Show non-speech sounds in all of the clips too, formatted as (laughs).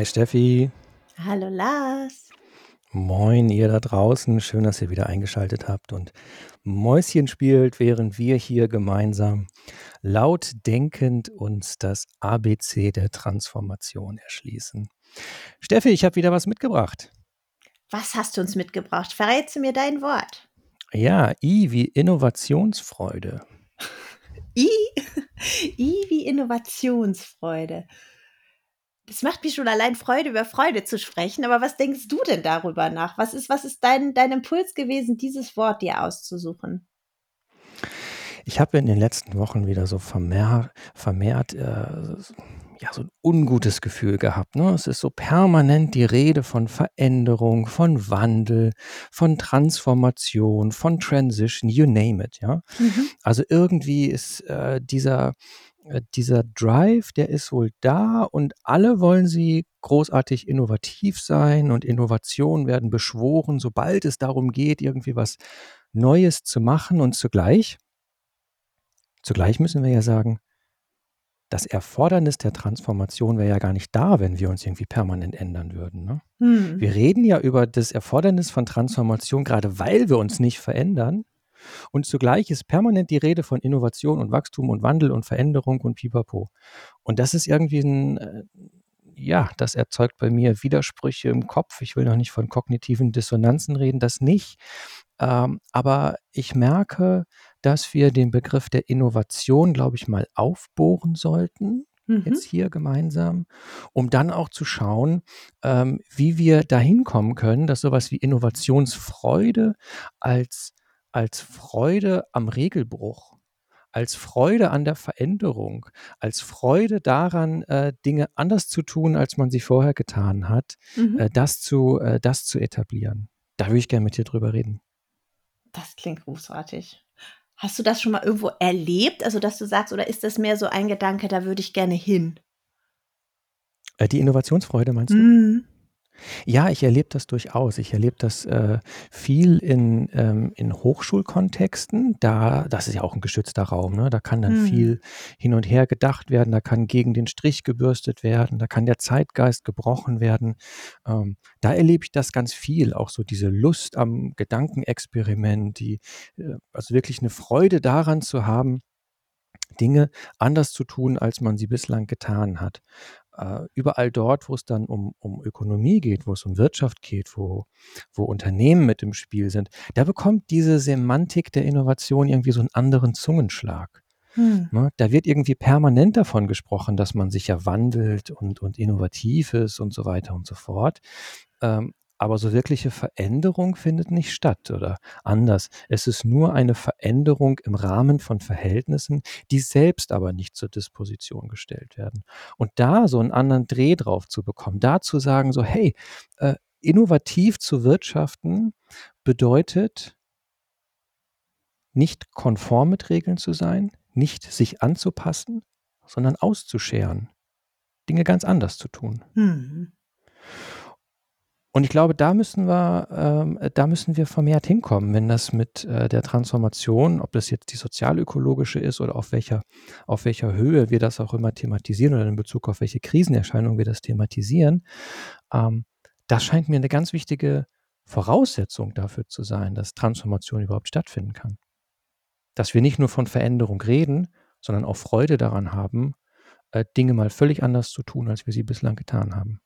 Hi Steffi. Hallo Lars. Moin ihr da draußen. Schön, dass ihr wieder eingeschaltet habt und Mäuschen spielt, während wir hier gemeinsam laut denkend uns das ABC der Transformation erschließen. Steffi, ich habe wieder was mitgebracht. Was hast du uns mitgebracht? Verrätst mir dein Wort. Ja, I wie Innovationsfreude. (laughs) I, (laughs) I wie Innovationsfreude. Es macht mir schon allein Freude, über Freude zu sprechen. Aber was denkst du denn darüber nach? Was ist, was ist dein, dein Impuls gewesen, dieses Wort dir auszusuchen? Ich habe in den letzten Wochen wieder so vermehrt, vermehrt äh, ja, so ein ungutes Gefühl gehabt. Ne? Es ist so permanent die Rede von Veränderung, von Wandel, von Transformation, von Transition, you name it. Ja? Mhm. Also irgendwie ist äh, dieser dieser Drive, der ist wohl da und alle wollen sie großartig innovativ sein und Innovationen werden beschworen, sobald es darum geht, irgendwie was Neues zu machen und zugleich, zugleich müssen wir ja sagen, das Erfordernis der Transformation wäre ja gar nicht da, wenn wir uns irgendwie permanent ändern würden. Ne? Hm. Wir reden ja über das Erfordernis von Transformation, gerade weil wir uns nicht verändern. Und zugleich ist permanent die Rede von Innovation und Wachstum und Wandel und Veränderung und pipapo. Und das ist irgendwie ein, äh, ja, das erzeugt bei mir Widersprüche im Kopf. Ich will noch nicht von kognitiven Dissonanzen reden, das nicht. Ähm, aber ich merke, dass wir den Begriff der Innovation, glaube ich, mal aufbohren sollten mhm. jetzt hier gemeinsam, um dann auch zu schauen, ähm, wie wir dahin kommen können, dass sowas wie Innovationsfreude als als Freude am Regelbruch, als Freude an der Veränderung, als Freude daran, äh, Dinge anders zu tun, als man sie vorher getan hat, mhm. äh, das, zu, äh, das zu etablieren. Da würde ich gerne mit dir drüber reden. Das klingt großartig. Hast du das schon mal irgendwo erlebt? Also, dass du sagst, oder ist das mehr so ein Gedanke, da würde ich gerne hin? Äh, die Innovationsfreude meinst du? Mhm. Ja, ich erlebe das durchaus. Ich erlebe das äh, viel in, ähm, in Hochschulkontexten. Da, das ist ja auch ein geschützter Raum. Ne? Da kann dann mhm. viel hin und her gedacht werden. Da kann gegen den Strich gebürstet werden. Da kann der Zeitgeist gebrochen werden. Ähm, da erlebe ich das ganz viel. Auch so diese Lust am Gedankenexperiment, die, äh, also wirklich eine Freude daran zu haben, Dinge anders zu tun, als man sie bislang getan hat äh, überall dort, wo es dann um, um Ökonomie geht, wo es um Wirtschaft geht, wo, wo Unternehmen mit im Spiel sind, da bekommt diese Semantik der Innovation irgendwie so einen anderen Zungenschlag. Hm. Ne, da wird irgendwie permanent davon gesprochen, dass man sich ja wandelt und, und innovativ ist und so weiter und so fort. Ähm, aber so wirkliche Veränderung findet nicht statt oder anders. Es ist nur eine Veränderung im Rahmen von Verhältnissen, die selbst aber nicht zur Disposition gestellt werden. Und da so einen anderen Dreh drauf zu bekommen, da zu sagen, so, hey, äh, innovativ zu wirtschaften bedeutet, nicht konform mit Regeln zu sein, nicht sich anzupassen, sondern auszuscheren, Dinge ganz anders zu tun. Mhm. Und ich glaube, da müssen wir, ähm, da müssen wir vermehrt hinkommen, wenn das mit äh, der Transformation, ob das jetzt die sozialökologische ist oder auf welcher, auf welcher Höhe wir das auch immer thematisieren oder in Bezug auf welche Krisenerscheinungen wir das thematisieren, ähm, das scheint mir eine ganz wichtige Voraussetzung dafür zu sein, dass Transformation überhaupt stattfinden kann. Dass wir nicht nur von Veränderung reden, sondern auch Freude daran haben, äh, Dinge mal völlig anders zu tun, als wir sie bislang getan haben.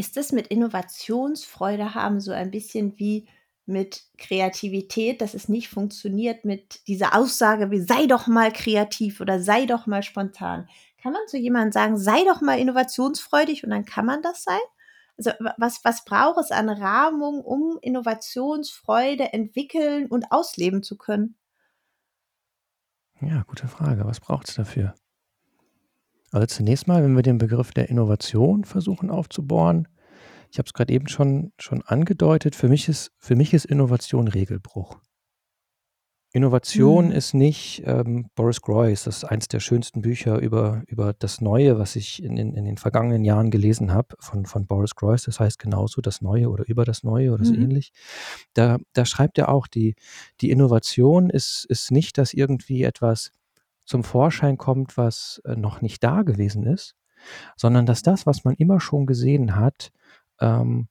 Ist es mit Innovationsfreude haben so ein bisschen wie mit Kreativität, dass es nicht funktioniert mit dieser Aussage wie sei doch mal kreativ oder sei doch mal spontan? Kann man zu jemandem sagen, sei doch mal innovationsfreudig und dann kann man das sein? Also was, was braucht es an Rahmung, um Innovationsfreude entwickeln und ausleben zu können? Ja, gute Frage. Was braucht es dafür? Also zunächst mal, wenn wir den Begriff der Innovation versuchen aufzubohren, ich habe es gerade eben schon, schon angedeutet, für mich, ist, für mich ist Innovation Regelbruch. Innovation mhm. ist nicht ähm, Boris Groys, das ist eins der schönsten Bücher über, über das Neue, was ich in, in, in den vergangenen Jahren gelesen habe, von, von Boris Groys, das heißt genauso das Neue oder über das Neue oder mhm. so ähnlich. Da, da schreibt er auch, die, die Innovation ist, ist nicht, dass irgendwie etwas zum Vorschein kommt, was äh, noch nicht da gewesen ist, sondern dass das, was man immer schon gesehen hat, ähm,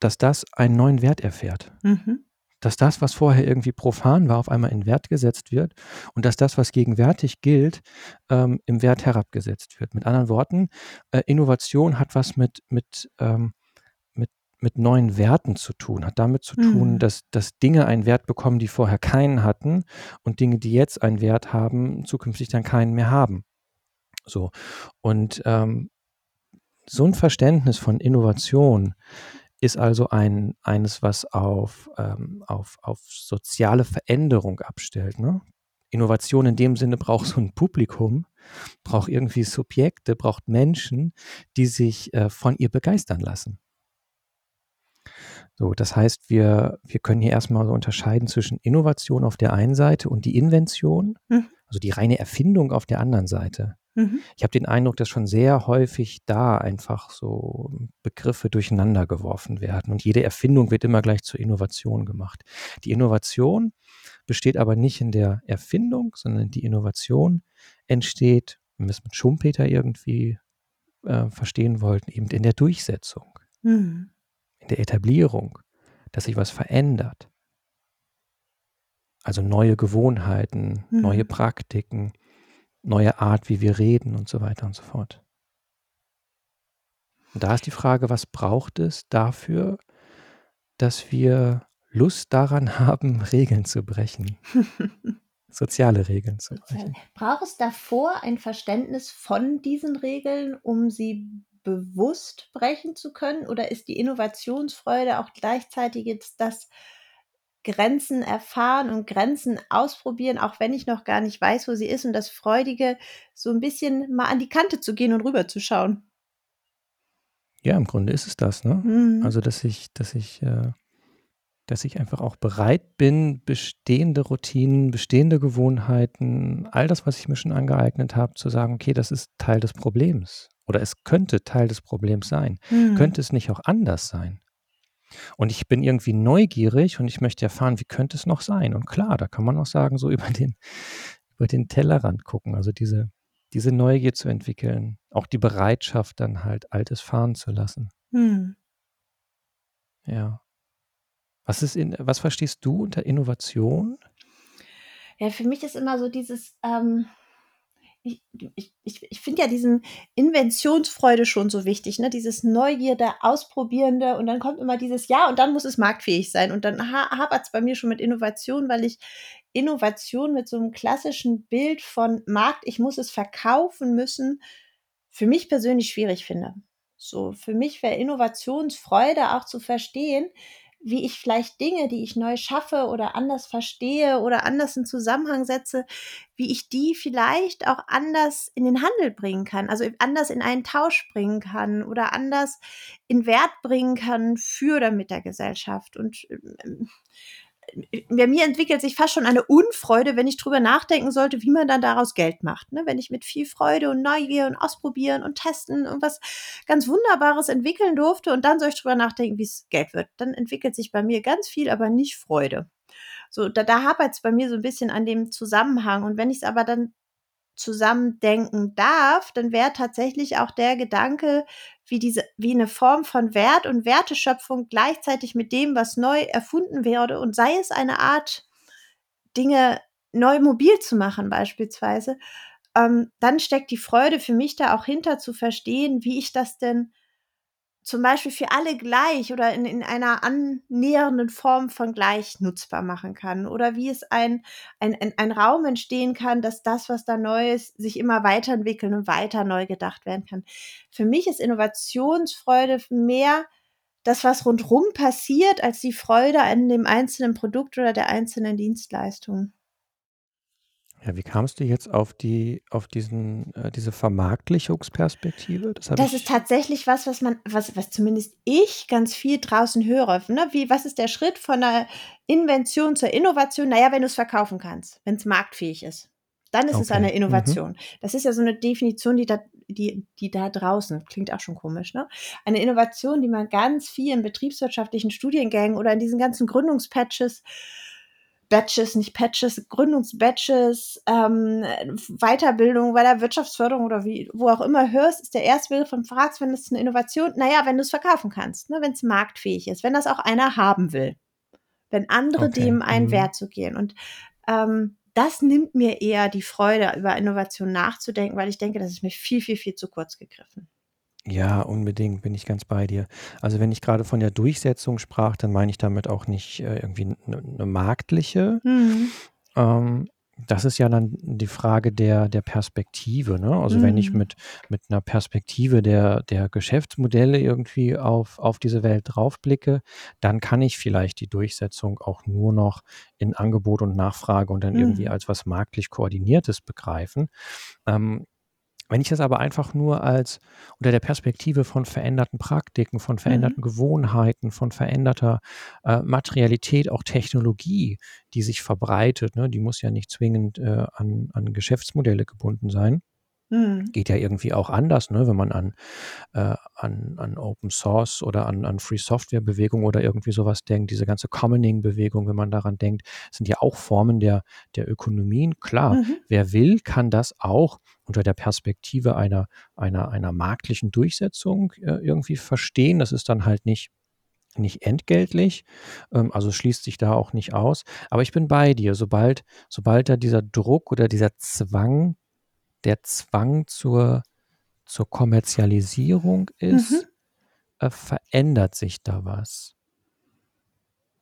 dass das einen neuen Wert erfährt. Mhm. Dass das, was vorher irgendwie profan war, auf einmal in Wert gesetzt wird und dass das, was gegenwärtig gilt, ähm, im Wert herabgesetzt wird. Mit anderen Worten, äh, Innovation hat was mit, mit, ähm, mit, neuen Werten zu tun, hat damit zu tun, Mhm. dass, dass Dinge einen Wert bekommen, die vorher keinen hatten und Dinge, die jetzt einen Wert haben, zukünftig dann keinen mehr haben. So. Und ähm, so ein Verständnis von Innovation ist also ein, eines, was auf, ähm, auf, auf soziale Veränderung abstellt. Ne? Innovation in dem Sinne braucht so ein Publikum, braucht irgendwie Subjekte, braucht Menschen, die sich äh, von ihr begeistern lassen. So, das heißt, wir, wir können hier erstmal so unterscheiden zwischen Innovation auf der einen Seite und die Invention, Mhm. also die reine Erfindung auf der anderen Seite. Mhm. Ich habe den Eindruck, dass schon sehr häufig da einfach so Begriffe durcheinander geworfen werden und jede Erfindung wird immer gleich zur Innovation gemacht. Die Innovation besteht aber nicht in der Erfindung, sondern die Innovation entsteht, wenn wir es mit Schumpeter irgendwie äh, verstehen wollten, eben in der Durchsetzung, Mhm. Der Etablierung, dass sich was verändert. Also neue Gewohnheiten, Mhm. neue Praktiken, neue Art, wie wir reden und so weiter und so fort. Und da ist die Frage, was braucht es dafür, dass wir Lust daran (laughs) haben, Regeln zu brechen, (laughs) soziale Regeln zu brechen? Braucht es davor ein Verständnis von diesen Regeln, um sie bewusst brechen zu können? Oder ist die Innovationsfreude auch gleichzeitig jetzt das Grenzen erfahren und Grenzen ausprobieren, auch wenn ich noch gar nicht weiß, wo sie ist und das Freudige, so ein bisschen mal an die Kante zu gehen und rüberzuschauen? Ja, im Grunde ist es das, ne? Mhm. Also, dass ich, dass ich, äh, dass ich einfach auch bereit bin, bestehende Routinen, bestehende Gewohnheiten, all das, was ich mir schon angeeignet habe, zu sagen, okay, das ist Teil des Problems. Oder es könnte Teil des Problems sein. Mhm. Könnte es nicht auch anders sein? Und ich bin irgendwie neugierig und ich möchte erfahren, wie könnte es noch sein? Und klar, da kann man auch sagen, so (laughs) über den, über den Tellerrand gucken. Also diese, diese Neugier zu entwickeln, auch die Bereitschaft, dann halt Altes fahren zu lassen. Mhm. Ja. Was ist in, was verstehst du unter Innovation? Ja, für mich ist immer so dieses, ähm, ich, ich, ich, finde ja diesen Inventionsfreude schon so wichtig, ne? Dieses Neugierde, Ausprobierende und dann kommt immer dieses Ja und dann muss es marktfähig sein. Und dann ha hapert es bei mir schon mit Innovation, weil ich Innovation mit so einem klassischen Bild von Markt, ich muss es verkaufen müssen, für mich persönlich schwierig finde. So, für mich wäre Innovationsfreude auch zu verstehen, wie ich vielleicht Dinge, die ich neu schaffe oder anders verstehe oder anders in Zusammenhang setze, wie ich die vielleicht auch anders in den Handel bringen kann, also anders in einen Tausch bringen kann oder anders in Wert bringen kann für oder mit der Gesellschaft. Und ähm, bei mir entwickelt sich fast schon eine Unfreude, wenn ich drüber nachdenken sollte, wie man dann daraus Geld macht. Ne? Wenn ich mit viel Freude und Neugier und Ausprobieren und Testen irgendwas ganz Wunderbares entwickeln durfte und dann soll ich drüber nachdenken, wie es Geld wird. Dann entwickelt sich bei mir ganz viel, aber nicht Freude. So, da, da hapert es bei mir so ein bisschen an dem Zusammenhang. Und wenn ich es aber dann zusammendenken darf, dann wäre tatsächlich auch der Gedanke, wie diese, wie eine Form von Wert und Werteschöpfung gleichzeitig mit dem, was neu erfunden werde und sei es eine Art, Dinge neu mobil zu machen beispielsweise, ähm, dann steckt die Freude für mich da auch hinter zu verstehen, wie ich das denn zum Beispiel für alle gleich oder in, in einer annähernden Form von gleich nutzbar machen kann oder wie es ein, ein, ein, ein Raum entstehen kann, dass das, was da neu ist, sich immer weiterentwickeln und weiter neu gedacht werden kann. Für mich ist Innovationsfreude mehr das, was rundrum passiert, als die Freude an dem einzelnen Produkt oder der einzelnen Dienstleistung. Ja, wie kamst du jetzt auf die, auf diesen, äh, diese Vermarktlichungsperspektive? Das, Das ist tatsächlich was, was man, was, was zumindest ich ganz viel draußen höre. Ne? Wie, was ist der Schritt von einer Invention zur Innovation? Naja, wenn du es verkaufen kannst, wenn es marktfähig ist. Dann ist es Okay. eine Mhm. Innovation. Das ist ja so eine Definition, die da, die, die da draußen, klingt auch schon komisch, ne? Eine Innovation, die man ganz viel in betriebswirtschaftlichen Studiengängen oder in diesen ganzen Gründungspatches Batches, nicht Patches, Gründungsbatches, ähm, Weiterbildung bei der Wirtschaftsförderung oder wie, wo auch immer hörst, ist der erste Begriff von fragst, wenn es eine Innovation, naja, wenn du es verkaufen kannst, ne, wenn es marktfähig ist, wenn das auch einer haben will, wenn andere Okay. dem einen Mhm. Wert zu gehen. Und ähm, das nimmt mir eher die Freude, über Innovation nachzudenken, weil ich denke, das ist mir viel, viel, viel zu kurz gegriffen. Ja, unbedingt, bin ich ganz bei dir. Also wenn ich gerade von der Durchsetzung sprach, dann meine ich damit auch nicht äh, irgendwie eine ne marktliche. Mhm. Ähm, das ist ja dann die Frage der, der Perspektive. Ne? Also wenn ich Mhm. mit, mit einer Perspektive der, der Geschäftsmodelle irgendwie auf, auf diese Welt draufblicke, dann kann ich vielleicht die Durchsetzung auch nur noch in Angebot und Nachfrage und dann irgendwie Mhm. als was marktlich Koordiniertes begreifen. Ähm, wenn ich das aber einfach nur als unter der Perspektive von veränderten Praktiken, von Mhm. veränderten Gewohnheiten, von veränderter äh, Materialität, auch Technologie, die sich verbreitet, ne, die muss ja nicht zwingend äh, an, an Geschäftsmodelle gebunden sein. Mhm. Geht ja irgendwie auch anders, ne, wenn man an, äh, an, an Open Source oder an, an Free Software Bewegung oder irgendwie sowas denkt, diese ganze Commoning Bewegung, wenn man daran denkt, sind ja auch Formen der, der Ökonomien. Klar, Mhm. wer will, kann das auch unter der Perspektive einer, einer, einer marktlichen Durchsetzung äh, irgendwie verstehen. Das ist dann halt nicht, nicht entgeltlich, ähm, also schließt sich da auch nicht aus. Aber ich bin bei dir, sobald, sobald da dieser Druck oder dieser Zwang, der Zwang zur, zur Kommerzialisierung ist, Mhm. äh, verändert sich da was.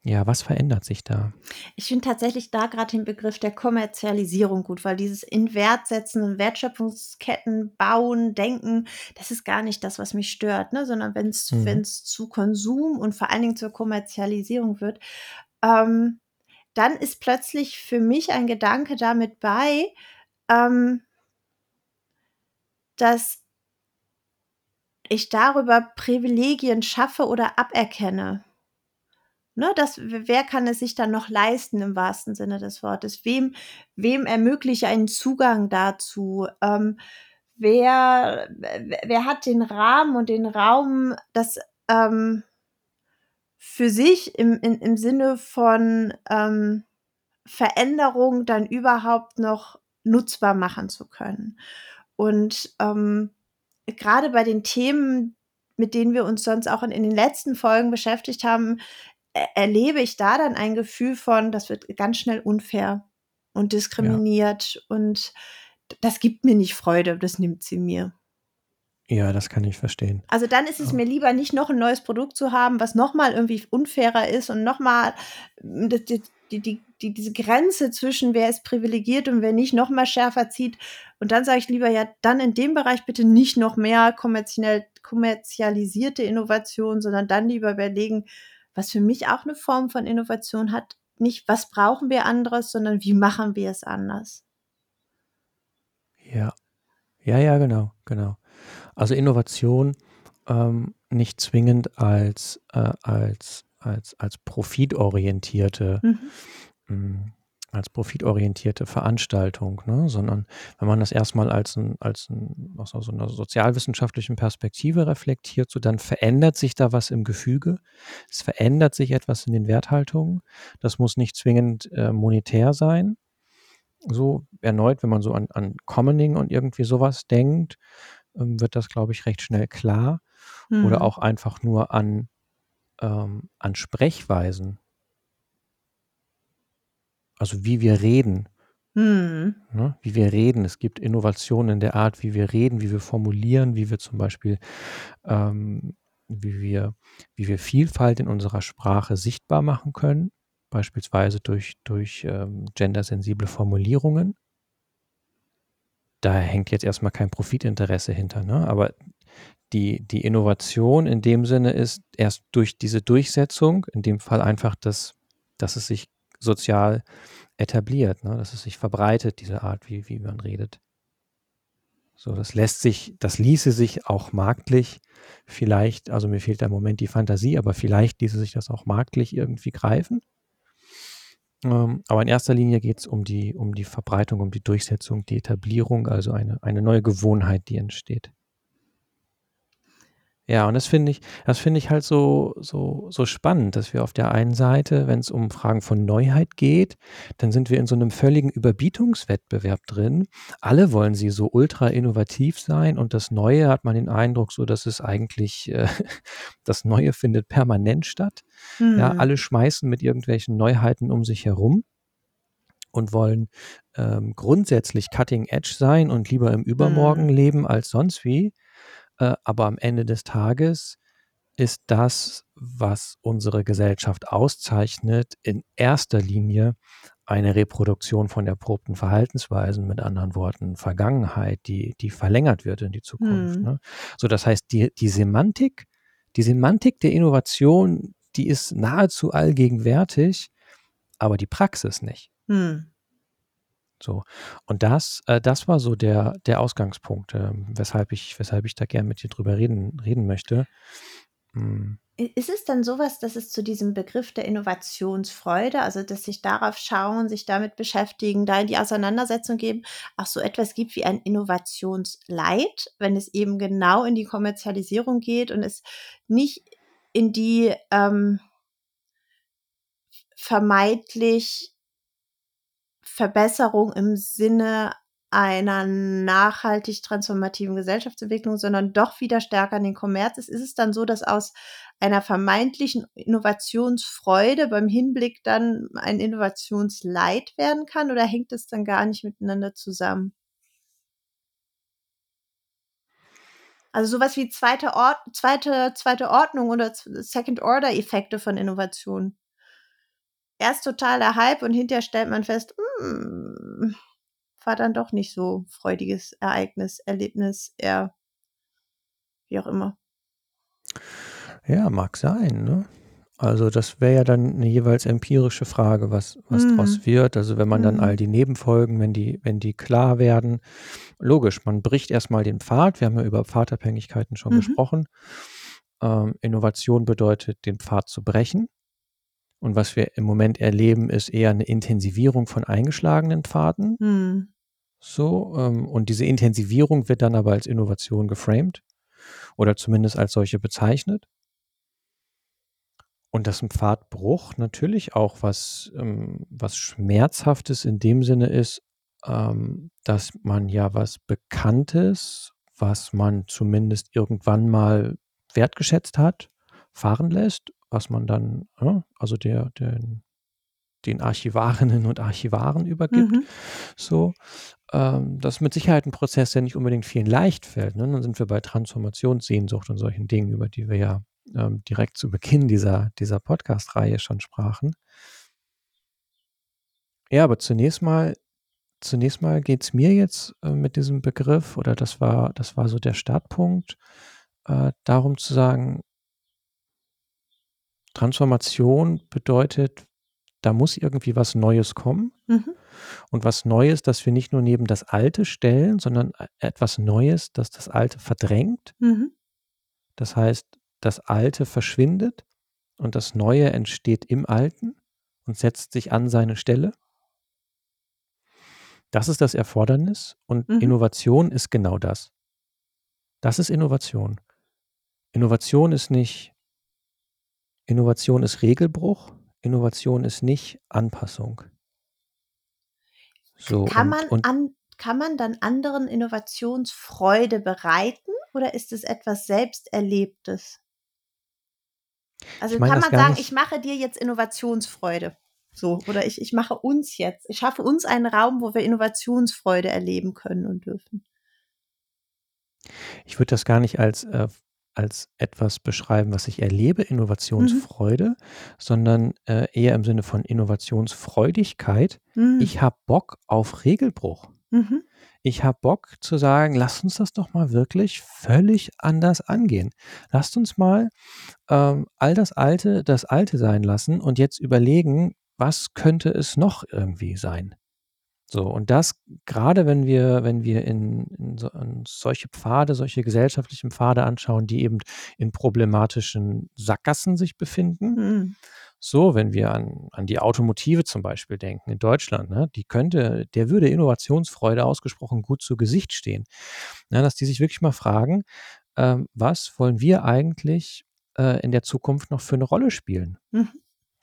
Ja, was verändert sich da? Ich finde tatsächlich da gerade den Begriff der Kommerzialisierung gut, weil dieses in Wert setzen und Wertschöpfungsketten bauen, denken, das ist gar nicht das, was mich stört, ne? sondern wenn es Mhm. wenn's zu Konsum und vor allen Dingen zur Kommerzialisierung wird, ähm, dann ist plötzlich für mich ein Gedanke damit bei, ähm, dass ich darüber Privilegien schaffe oder aberkenne. Ne, das, wer kann es sich dann noch leisten im wahrsten Sinne des Wortes? Wem, wem ermögliche einen Zugang dazu? Ähm, wer, wer hat den Rahmen und den Raum, das ähm, für sich im, im, im Sinne von ähm, Veränderung dann überhaupt noch nutzbar machen zu können? Und ähm, gerade bei den Themen, mit denen wir uns sonst auch in, in den letzten Folgen beschäftigt haben, erlebe ich da dann ein Gefühl von, das wird ganz schnell unfair und Ja. diskriminiert und das gibt mir nicht Freude, das nimmt sie mir. Ja, das kann ich verstehen. Also dann ist es Ja. mir lieber nicht noch ein neues Produkt zu haben, was noch mal irgendwie unfairer ist und noch mal hm, die, die, die, die, diese Grenze zwischen wer ist privilegiert und wer nicht noch mal schärfer zieht. Und dann sage ich lieber, ja, dann in dem Bereich bitte nicht noch mehr kommerziell, kommerzialisierte Innovation, sondern dann lieber überlegen, was für mich auch eine Form von Innovation hat. Nicht, was brauchen wir anderes, sondern wie machen wir es anders. Ja. Ja, ja, genau, genau. Also Innovation ähm, nicht zwingend als, äh, als, als, als profitorientierte, Mhm. Als profitorientierte Veranstaltung, ne? sondern wenn man das erstmal als, ein, als ein, aus so einer sozialwissenschaftlichen Perspektive reflektiert, so dann verändert sich da was im Gefüge, es verändert sich etwas in den Werthaltungen. Das muss nicht zwingend äh, monetär sein. So erneut, wenn man so an, an Commoning und irgendwie sowas denkt, ähm, wird das, glaube ich, recht schnell klar. Oder Mhm. auch einfach nur an, ähm, an Sprechweisen. Also wie wir reden, Mhm. ne? wie wir reden. Es gibt Innovationen in der Art, wie wir reden, wie wir formulieren, wie wir zum Beispiel, ähm, wie wir, wie wir Vielfalt in unserer Sprache sichtbar machen können, beispielsweise durch, durch ähm, gendersensible Formulierungen. Da hängt jetzt erstmal kein Profitinteresse hinter, ne? aber die, die Innovation in dem Sinne ist erst durch diese Durchsetzung, in dem Fall einfach, dass, dass es sich sozial etabliert, ne? dass es sich verbreitet, diese Art, wie, wie man redet. So, das lässt sich, das ließe sich auch marktlich vielleicht, also mir fehlt da im Moment die Fantasie, aber vielleicht ließe sich das auch marktlich irgendwie greifen. Ähm, aber in erster Linie geht es um die, um die Verbreitung, um die Durchsetzung, die Etablierung, also eine, eine neue Gewohnheit, die entsteht. Ja, und das finde ich das finde ich halt so so so spannend, dass wir auf der einen Seite, wenn es um Fragen von Neuheit geht, dann sind wir in so einem völligen Überbietungswettbewerb drin. Alle wollen sie so ultra innovativ sein und das Neue hat man den Eindruck so, dass es eigentlich äh, (laughs) das Neue findet permanent statt. Ja, Mhm. alle schmeißen mit irgendwelchen Neuheiten um sich herum und wollen, ähm, grundsätzlich cutting edge sein und lieber im Übermorgen Mhm. leben als sonst wie. Äh, aber am Ende des Tages ist das, was unsere Gesellschaft auszeichnet, in erster Linie eine Reproduktion von erprobten Verhaltensweisen, mit anderen Worten Vergangenheit, die die verlängert wird in die Zukunft, Mhm. ne? So, das heißt, die die Semantik die Semantik der Innovation, die ist nahezu allgegenwärtig, aber die Praxis nicht. Mhm. So. Und das äh, das war so der der Ausgangspunkt, ähm, weshalb ich weshalb ich da gern mit dir drüber reden reden möchte. Hm. Ist es dann so was, dass es zu diesem Begriff der Innovationsfreude, also, dass sich darauf schauen, sich damit beschäftigen, da in die Auseinandersetzung geben, auch so etwas gibt wie ein Innovationsleid, wenn es eben genau in die Kommerzialisierung geht und es nicht in die, ähm vermeintlich Verbesserung im Sinne einer nachhaltig transformativen Gesellschaftsentwicklung, sondern doch wieder stärker an den Kommerz ist. Ist es dann so, dass aus einer vermeintlichen Innovationsfreude beim Hinblick dann ein Innovationsleid werden kann oder hängt es dann gar nicht miteinander zusammen? Also, so was wie zweite Ord zweite zweite Ordnung oder Second Order Effekte von Innovation. Erst total der Hype und hinterher stellt man fest, hm, war dann doch nicht so freudiges Ereignis, Erlebnis, eher wie auch immer. Ja, mag sein, ne? Also, das wäre ja dann 'ne jeweils empirische Frage, was was draus Mhm. wird. Also, wenn man dann all Mhm. die Nebenfolgen, wenn die wenn die klar werden logisch, man bricht erst mal den Pfad. Wir haben ja über Pfadabhängigkeiten schon Mhm. gesprochen. Ähm, Innovation bedeutet, den Pfad zu brechen. Und was wir im Moment erleben, ist eher 'ne Intensivierung von eingeschlagenen Pfaden. Mhm. So, ähm, und diese Intensivierung wird dann aber als Innovation geframed oder zumindest als solche bezeichnet. Und dass 'n Pfadbruch natürlich auch was ähm, was Schmerzhaftes in dem Sinne ist, ähm, dass man ja was Bekanntes, was man zumindest irgendwann mal wertgeschätzt hat, fahren lässt, was man dann, ne, also der den den Archivarinnen und Archivaren übergibt, Mhm. so. Ähm, das ist mit Sicherheit 'n Prozess, der nicht unbedingt vielen leicht fällt, ne? Dann sind wir bei Transformationssehnsucht und solchen Dingen, über die wir ja, ähm, direkt zu Beginn dieser dieser Podcast-Reihe schon sprachen. Ja, aber zunächst mal zunächst mal geht's mir jetzt, äh, mit diesem Begriff oder das war das war so der Startpunkt, äh, darum zu sagen Transformation bedeutet, da muss irgendwie was Neues kommen. Mhm. Und was Neues, das wir nicht nur neben das Alte stellen, sondern e etwas Neues, das das Alte verdrängt. Mhm. Das heißt, das Alte verschwindet und das Neue entsteht im Alten und setzt sich an seine Stelle. Das ist das Erfordernis und Mhm. Innovation ist genau das. Das ist Innovation. Innovation ist nicht Innovation ist Regelbruch, Innovation ist nicht Anpassung. So kann und man und an kann man dann anderen Innovationsfreude bereiten oder ist es etwas Selbsterlebtes? Also, Ich meine kann man sagen: nicht „Ich mache dir jetzt Innovationsfreude“, so oder ich ich mache uns jetzt ich schaffe uns einen Raum, wo wir Innovationsfreude erleben können und dürfen? Ich würde das gar nicht als äh, als etwas beschreiben, was ich erlebe, Mhm. Innovationsfreude, sondern, äh, eher im Sinne von Innovationsfreudigkeit. Mhm. Ich habe Bock auf Regelbruch. Mhm. Ich habe Bock zu sagen: „Lasst uns das doch mal wirklich völlig anders angehen. Lasst uns mal, ähm, all das Alte, das Alte sein lassen und jetzt überlegen, was könnte es noch irgendwie sein?“ So, und das grade wenn wir wenn wir in in so in solche Pfade solche gesellschaftlichen Pfade anschauen, die eben in problematischen Sackgassen sich befinden. Mhm. So, wenn wir an an die Automotive zum Beispiel denken in Deutschland, ne? Die könnte der würde Innovationsfreude ausgesprochen gut zu Gesicht stehen, ne, dass die sich wirklich mal fragen, ähm, was wollen wir eigentlich äh, in der Zukunft noch für eine Rolle spielen? Mhm.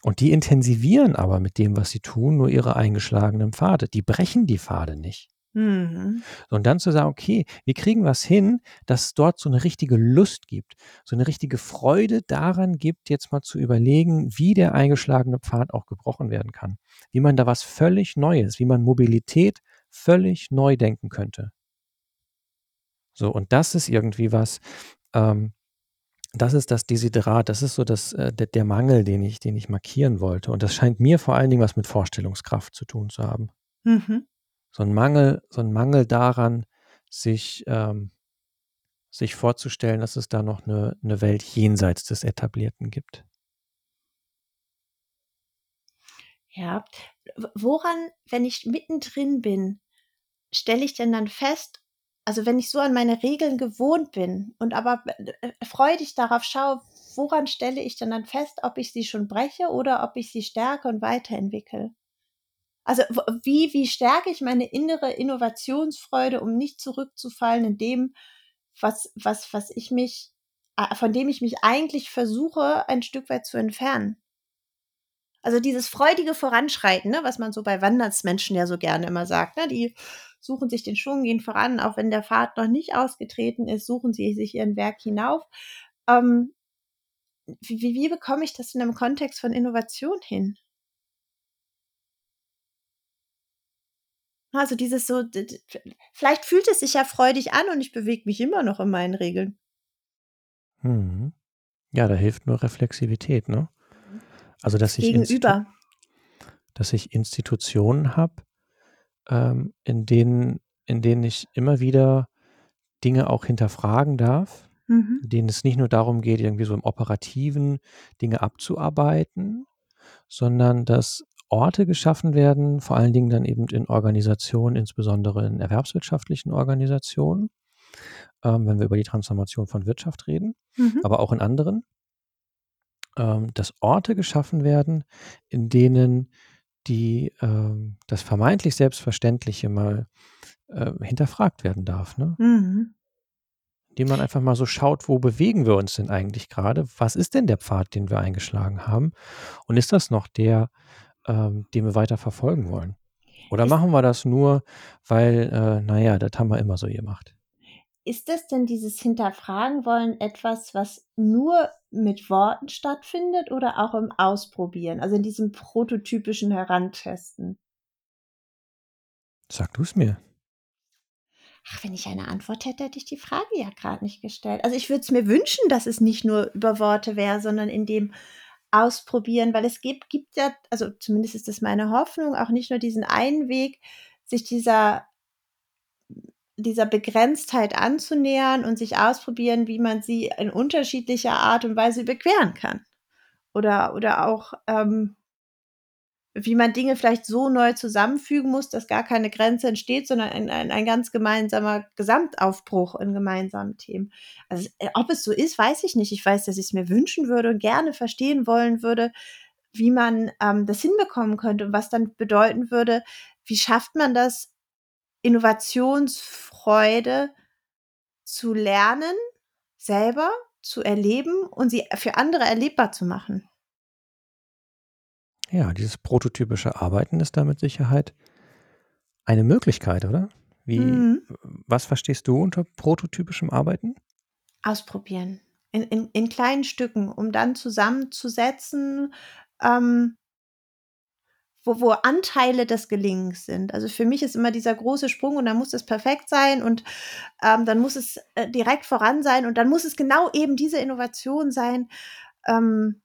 Und die intensivieren aber mit dem, was sie tun, nur ihre eingeschlagenen Pfade. Die brechen die Pfade nicht. Mhm. Und dann zu sagen, okay, wir kriegen was hin, dass es dort so eine richtige Lust gibt, so eine richtige Freude daran gibt, jetzt mal zu überlegen, wie der eingeschlagene Pfad auch gebrochen werden kann. Wie man da was völlig Neues, wie man Mobilität völlig neu denken könnte. So, und das ist irgendwie was, ähm, das ist das Desiderat, das ist so das, äh, der, der Mangel, den ich, den ich markieren wollte. Und das scheint mir vor allen Dingen was mit Vorstellungskraft zu tun zu haben. Mhm. So ein Mangel, so ein Mangel daran, sich, ähm, sich vorzustellen, dass es da noch eine, eine Welt jenseits des Etablierten gibt. Ja. Woran, wenn ich mittendrin bin, stelle ich denn dann fest, also wenn ich so an meine Regeln gewohnt bin und aber äh, freudig darauf schaue, woran stelle ich denn dann fest, ob ich sie schon breche oder ob ich sie stärke und weiterentwickle? Also wie, wie stärke ich meine innere Innovationsfreude, um nicht zurückzufallen in dem, was, was, was ich mich, äh, von dem ich mich eigentlich versuche, ein Stück weit zu entfernen? Also dieses freudige Voranschreiten, ne, was man so bei Wandersmenschen ja so gerne immer sagt, ne, die suchen sich den Schwung, gehen voran, auch wenn der Pfad noch nicht ausgetreten ist, suchen sie sich ihren Werk hinauf. Ähm, wie, wie, bekomme ich das in einem Kontext von Innovation hin? Also dieses so, vielleicht fühlt es sich ja freudig an und ich bewege mich immer noch in meinen Regeln. Mhm. Ja, da hilft nur Reflexivität, ne? Also, dass ich, Gegenüber. dass ich Institutionen habe, ähm, in denen, in denen ich immer wieder Dinge auch hinterfragen darf, Mhm. in denen es nicht nur darum geht, irgendwie so im Operativen Dinge abzuarbeiten, sondern dass Orte geschaffen werden, vor allen Dingen dann eben in Organisationen, insbesondere in erwerbswirtschaftlichen Organisationen, ähm, wenn wir über die Transformation von Wirtschaft reden, Mhm. aber auch in anderen, ähm, dass Orte geschaffen werden, in denen die, ähm, das vermeintlich Selbstverständliche mal äh, hinterfragt werden darf. Ne? Mhm. Indem man einfach mal so schaut, wo bewegen wir uns denn eigentlich gerade? Was ist denn der Pfad, den wir eingeschlagen haben? Und ist das noch der, ähm, den wir weiter verfolgen wollen? Oder Ist, machen wir das nur, weil, äh, naja, das haben wir immer so gemacht? ist das denn dieses Hinterfragen wollen etwas, was nur mit Worten stattfindet oder auch im Ausprobieren, also in diesem prototypischen Herantesten? Sag du es mir. Ach, wenn ich eine Antwort hätte, hätte ich die Frage ja gerade nicht gestellt. Also ich würde es mir wünschen, dass es nicht nur über Worte wäre, sondern in dem Ausprobieren, weil es gibt, gibt ja, also zumindest ist das meine Hoffnung, auch nicht nur diesen einen Weg, sich dieser, dieser Begrenztheit anzunähern und sich ausprobieren, wie man sie in unterschiedlicher Art und Weise überqueren kann. Oder, oder auch, ähm, wie man Dinge vielleicht so neu zusammenfügen muss, dass gar keine Grenze entsteht, sondern ein, ein, ein ganz gemeinsamer Gesamtaufbruch in gemeinsamen Themen. Also äh, ob es so ist, weiß ich nicht. Ich weiß, dass ich es mir wünschen würde und gerne verstehen wollen würde, wie man ähm, das hinbekommen könnte und was dann bedeuten würde, wie schafft man das, Innovationsfreude zu lernen, selber zu erleben und sie für andere erlebbar zu machen. Ja, dieses prototypische Arbeiten ist da mit Sicherheit eine Möglichkeit, oder? Wie, Mhm. was verstehst du unter prototypischem Arbeiten? Ausprobieren. In, in, in kleinen Stücken, um dann zusammenzusetzen, ähm, wo, wo Anteile des Gelingens sind. Also für mich ist immer dieser große Sprung und dann muss es perfekt sein und ähm, dann muss es äh, direkt voran sein und dann muss es genau eben diese Innovation sein. Ähm,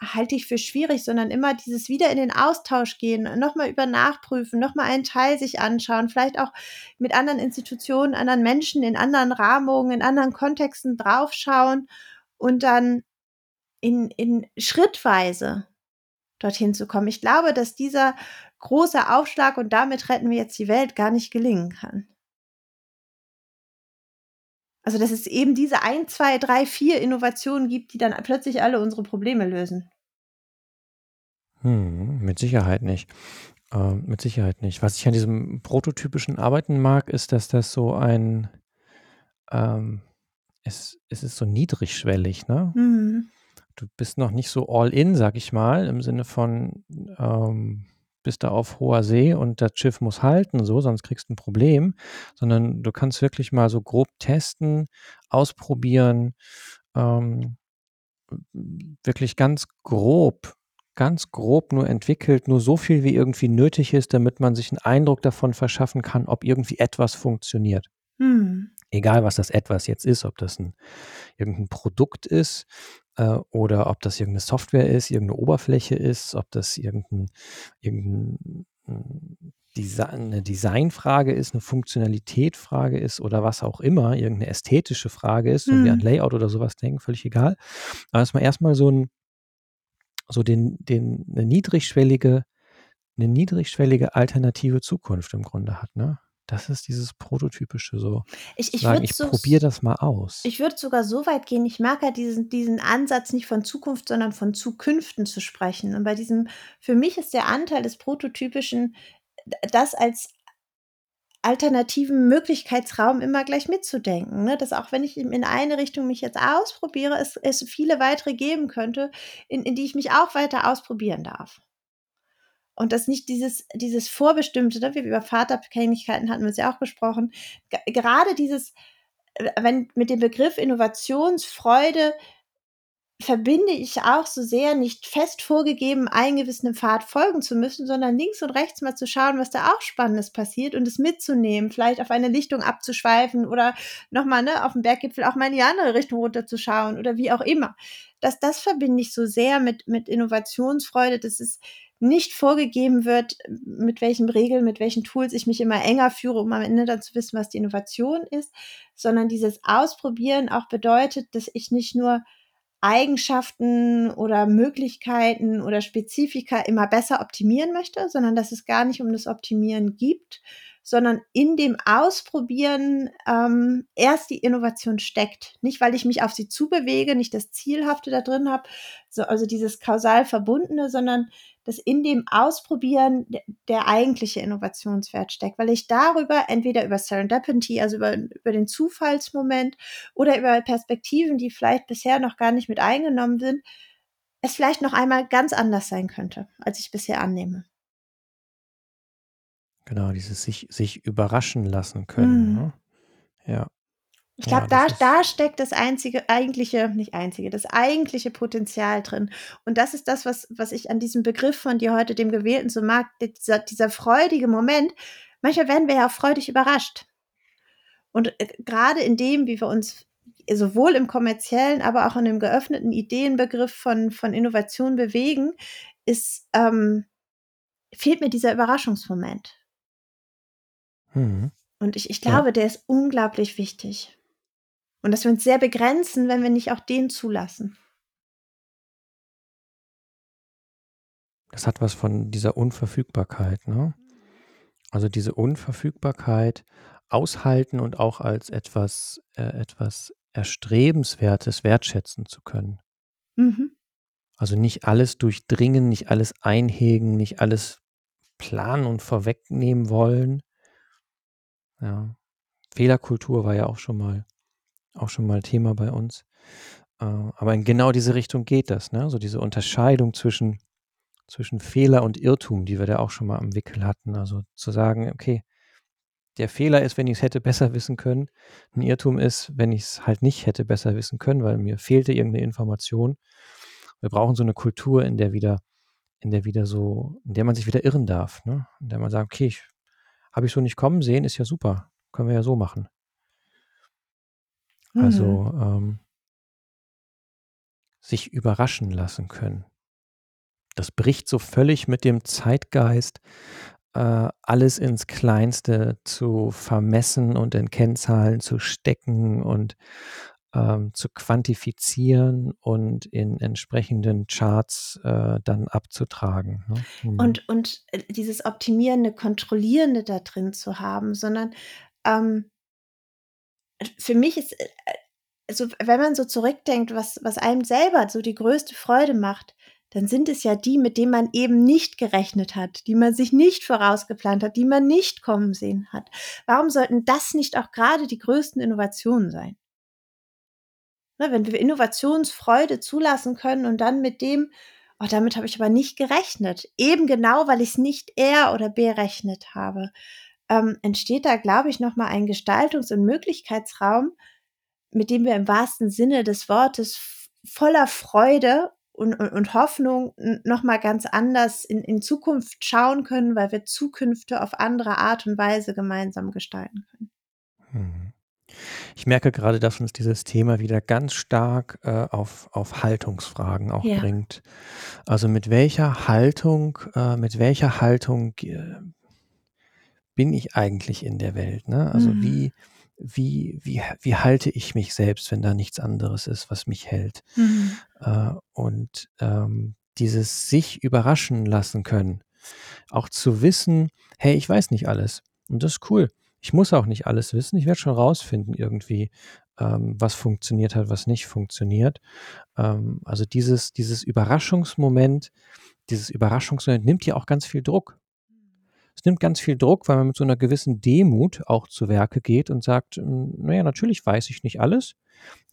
halte ich für schwierig, sondern immer dieses wieder in den Austausch gehen, nochmal über nachprüfen, nochmal einen Teil sich anschauen, vielleicht auch mit anderen Institutionen, anderen Menschen, in anderen Rahmungen, in anderen Kontexten draufschauen und dann in, in schrittweise dorthin zu kommen. Ich glaube, dass dieser große Aufschlag und damit retten wir jetzt die Welt gar nicht gelingen kann. Also, dass es eben diese ein, zwei, drei, vier Innovationen gibt, die dann plötzlich alle unsere Probleme lösen. Hm, mit Sicherheit nicht. Ähm, mit Sicherheit nicht. Was ich an diesem prototypischen Arbeiten mag, ist, dass das so ein, ähm, es, es ist so niedrigschwellig, ne? Mhm. Du bist noch nicht so all in, sag ich mal, im Sinne von, ähm, bist da auf hoher See und das Schiff muss halten, so, sonst kriegst du ein Problem, sondern du kannst wirklich mal so grob testen, ausprobieren, ähm, wirklich ganz grob, ganz grob nur entwickelt, nur so viel wie irgendwie nötig ist, damit man sich einen Eindruck davon verschaffen kann, ob irgendwie etwas funktioniert. Mhm. Egal, was das etwas jetzt ist, ob das ein irgendein Produkt ist äh, oder ob das irgendeine Software ist, irgendeine Oberfläche ist, ob das irgendein, irgendein Design, eine Designfrage ist, eine Funktionalitätfrage ist oder was auch immer, irgendeine ästhetische Frage ist, wenn wir an Mhm. Layout oder sowas denken, völlig egal. Aber dass man erstmal so ein so den den 'ne niedrigschwellige 'ne niedrigschwellige alternative Zukunft im Grunde hat, ne? Das ist dieses Prototypische so, Ich ich sagen: würde „Ich so probiere das mal aus.“ ich würde sogar so weit gehen, ich mag halt diesen diesen Ansatz nicht von Zukunft, sondern von Zukünften zu sprechen. Und bei diesem für mich ist der Anteil des Prototypischen, das als alternativen Möglichkeitsraum immer gleich mitzudenken, ne? Dass auch wenn ich in in eine Richtung mich jetzt ausprobiere, es es viele weitere geben könnte, in in die ich mich auch weiter ausprobieren darf. Und dass nicht dieses dieses Vorbestimmte, ne, wie über Vaterabhängigkeiten hatten wir es ja auch gesprochen. Ge gerade dieses, äh, wenn mit dem Begriff Innovationsfreude verbinde ich auch so sehr, nicht fest vorgegeben einen gewissen Pfad folgen zu müssen, sondern links und rechts mal zu schauen, was da auch Spannendes passiert und es mitzunehmen, vielleicht auf eine Lichtung abzuschweifen oder noch mal, ne, auf dem Berggipfel auch mal in die andere Richtung runterzuschauen oder wie auch immer. Das das verbinde ich so sehr mit mit Innovationsfreude, dass es nicht vorgegeben wird, mit welchen Regeln, mit welchen Tools ich mich immer enger führe, um am Ende dann zu wissen, was die Innovation ist, sondern dieses Ausprobieren auch bedeutet, dass ich nicht nur Eigenschaften oder Möglichkeiten oder Spezifika immer besser optimieren möchte, sondern dass es gar nicht um das Optimieren gibt, sondern in dem Ausprobieren ähm, erst die Innovation steckt. Nicht, weil ich mich auf sie zubewege, nicht das Zielhafte da drin habe, so, also dieses kausal Verbundene, sondern dass in dem Ausprobieren der, eigentliche Innovationswert steckt, weil ich darüber entweder über Serendipity, also über, über den Zufallsmoment oder über Perspektiven, die vielleicht bisher noch gar nicht mit eingenommen sind, es vielleicht noch einmal ganz anders sein könnte, als ich bisher annehme. Genau, dieses sich sich überraschen lassen können, Mhm. ne? Ja, Ich ja, glaube, da das ist da steckt das einzige eigentliche nicht einzige, das eigentliche Potenzial drin. Und das ist das, was was ich an diesem Begriff von dir heute, dem Gewählten, so mag, dieser dieser freudige Moment. Manchmal werden wir ja auch freudig überrascht. Und, äh, grade in dem, wie wir uns sowohl im kommerziellen, aber auch in dem geöffneten Ideenbegriff von von Innovation bewegen, ist, ähm fehlt mir dieser Überraschungsmoment. Mhm. Und ich ich Ja. glaube, der ist unglaublich wichtig. Und dass wir uns sehr begrenzen, wenn wir nicht auch den zulassen. Das hat was von dieser Unverfügbarkeit, ne? Also, diese Unverfügbarkeit aushalten und auch als etwas äh, etwas Erstrebenswertes wertschätzen zu können. Mhm. Also, nicht alles durchdringen, nicht alles einhegen, nicht alles planen und vorwegnehmen wollen. Ja. Fehlerkultur war ja auch schon mal auch schon mal Thema bei uns. Äh, aber in genau diese Richtung geht das, ne? So diese Unterscheidung zwischen zwischen Fehler und Irrtum, die wir da auch schon mal am Wickel hatten. Also, zu sagen: „Okay, der Fehler ist, wenn ich's hätte besser wissen können. 'N Irrtum ist, wenn ich's halt nicht hätte besser wissen können, weil mir fehlte irgend 'ne Information.“ Wir brauchen so 'ne Kultur, in der wieder in der wieder so in der man sich wieder irren darf, ne? In der man sagt: „Okay, ich habe ich so nicht kommen sehen, ist ja super. Können wir ja so machen.“ Mhm. Also, ähm sich überraschen lassen können. Das bricht so völlig mit dem Zeitgeist, äh, alles ins Kleinste zu vermessen und in Kennzahlen zu stecken und, ähm, zu quantifizieren und in entsprechenden Charts, äh, dann abzutragen, ne? Mhm. Und und, äh, dieses Optimierende, Kontrollierende da drin zu haben, sondern, ähm für mich ist, äh, also, wenn man so zurückdenkt, was was einem selber so die größte Freude macht, dann sind es ja die, mit denen man eben nicht gerechnet hat, die man sich nicht vorausgeplant hat, die man nicht kommen sehen hat. Warum sollten das nicht auch grade die größten Innovationen sein? Ne, wenn wir Innovationsfreude zulassen können und dann mit dem: „Oh, damit habe ich aber nicht gerechnet.“ Eben genau, weil ich's nicht er oder berechnet habe, ähm, entsteht da, glaube ich, noch mal ein Gestaltungs und Möglichkeitsraum, mit dem wir im wahrsten Sinne des Wortes voller Freude und und und Hoffnung n noch mal ganz anders in in Zukunft schauen können, weil wir Zukünfte auf andere Art und Weise gemeinsam gestalten können. Mhm. Ich merke grade, dass uns dieses Thema wieder ganz stark, äh, auf auf Haltungsfragen auch Ja. bringt. Also, mit welcher Haltung äh, mit welcher Haltung, äh, bin ich eigentlich in der Welt, ne? Also, Mhm. wie wie wie wie halte ich mich selbst, wenn da nichts anderes ist, was mich hält? Mhm. Äh, und, ähm, dieses sich überraschen lassen können, auch zu wissen: „Hey, ich weiß nicht alles und das ist cool. Ich muss auch nicht alles wissen. Ich werde schon rausfinden irgendwie, ähm, was funktioniert hat, was nicht funktioniert.“ Ähm, also, dieses dieses Überraschungsmoment dieses Überraschungsmoment nimmt ja auch ganz viel Druck. Es nimmt ganz viel Druck, weil man mit so 'ner gewissen Demut auch zu Werke geht und sagt: „Hm, na ja, natürlich weiß ich nicht alles.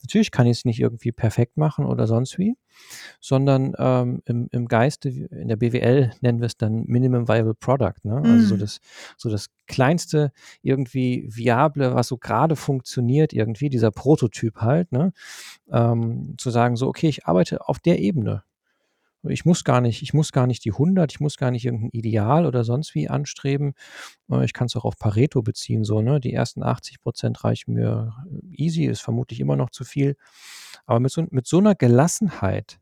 Natürlich kann ich's nicht irgendwie perfekt machen oder sonst wie“, sondern, ähm, im im Geiste in der BWL nennen wir's dann Minimum Viable Product, ne? Also, so Mhm. das so das kleinste irgendwie Viable, was so grade funktioniert irgendwie, dieser Prototyp halt, ne? Ähm, zu sagen so: „Okay, ich arbeite auf der Ebene. Ich muss gar nicht ich muss gar nicht die 100, ich muss gar nicht irgend 'n Ideal oder sonst wie anstreben. Äh, ich kann's auch auf Pareto beziehen so, ne? Die ersten 80 % reichen mir easy, ist vermutlich immer noch zu viel. Aber mit so mit so 'ner Gelassenheit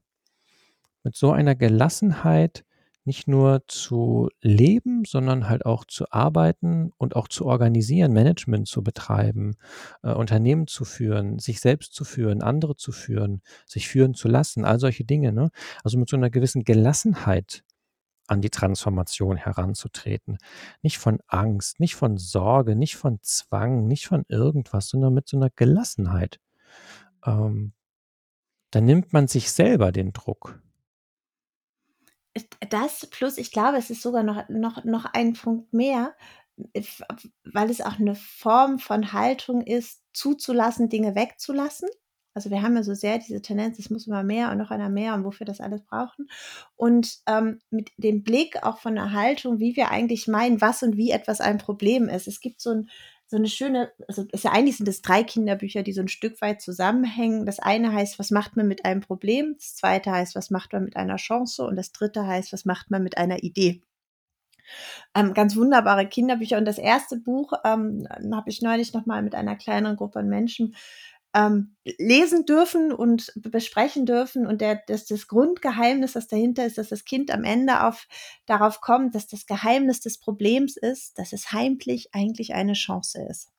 mit so einer Gelassenheit nicht nur zu leben, sondern halt auch zu arbeiten und auch zu organisieren, Management zu betreiben, äh, Unternehmen zu führen, sich selbst zu führen, andere zu führen, sich führen zu lassen, all solche Dinge, ne? Also, mit so 'ner gewissen Gelassenheit an die Transformation heranzutreten. Nicht von Angst, nicht von Sorge, nicht von Zwang, nicht von irgendwas, sondern mit so 'ner Gelassenheit. Ähm, dann nimmt man sich selber den Druck. Das plus ich glaube, es ist sogar noch noch noch ein Punkt mehr, w weil es auch 'ne Form von Haltung ist, zuzulassen, Dinge wegzulassen. Also, wir haben ja so sehr diese Tendenz, es muss immer mehr und noch einer mehr und wofür das alles brauchen. Und, ähm, mit dem Blick auch von 'ner Haltung, wie wir eigentlich meinen, was und wie etwas ein Problem ist. Es gibt so 'n so 'ne schöne also, ist ja eigentlich sind es 3 Kinderbücher, die so 'n Stück weit zusammenhängen. Das eine heißt: „Was macht man mit einem Problem?“ Das zweite heißt: „Was macht man mit einer Chance?“ Und das dritte heißt: „Was macht man mit einer Idee?“ Ähm, ganz wunderbare Kinderbücher und das 1. Buch, ähm, habe ich neulich noch mal mit einer kleineren Gruppe an Menschen, ähm, lesen dürfen und besprechen dürfen und der das das Grundgeheimnis, das dahinter ist, dass das Kind am Ende auf darauf kommt, dass das Geheimnis des Problems ist, dass es heimlich eigentlich eine Chance ist.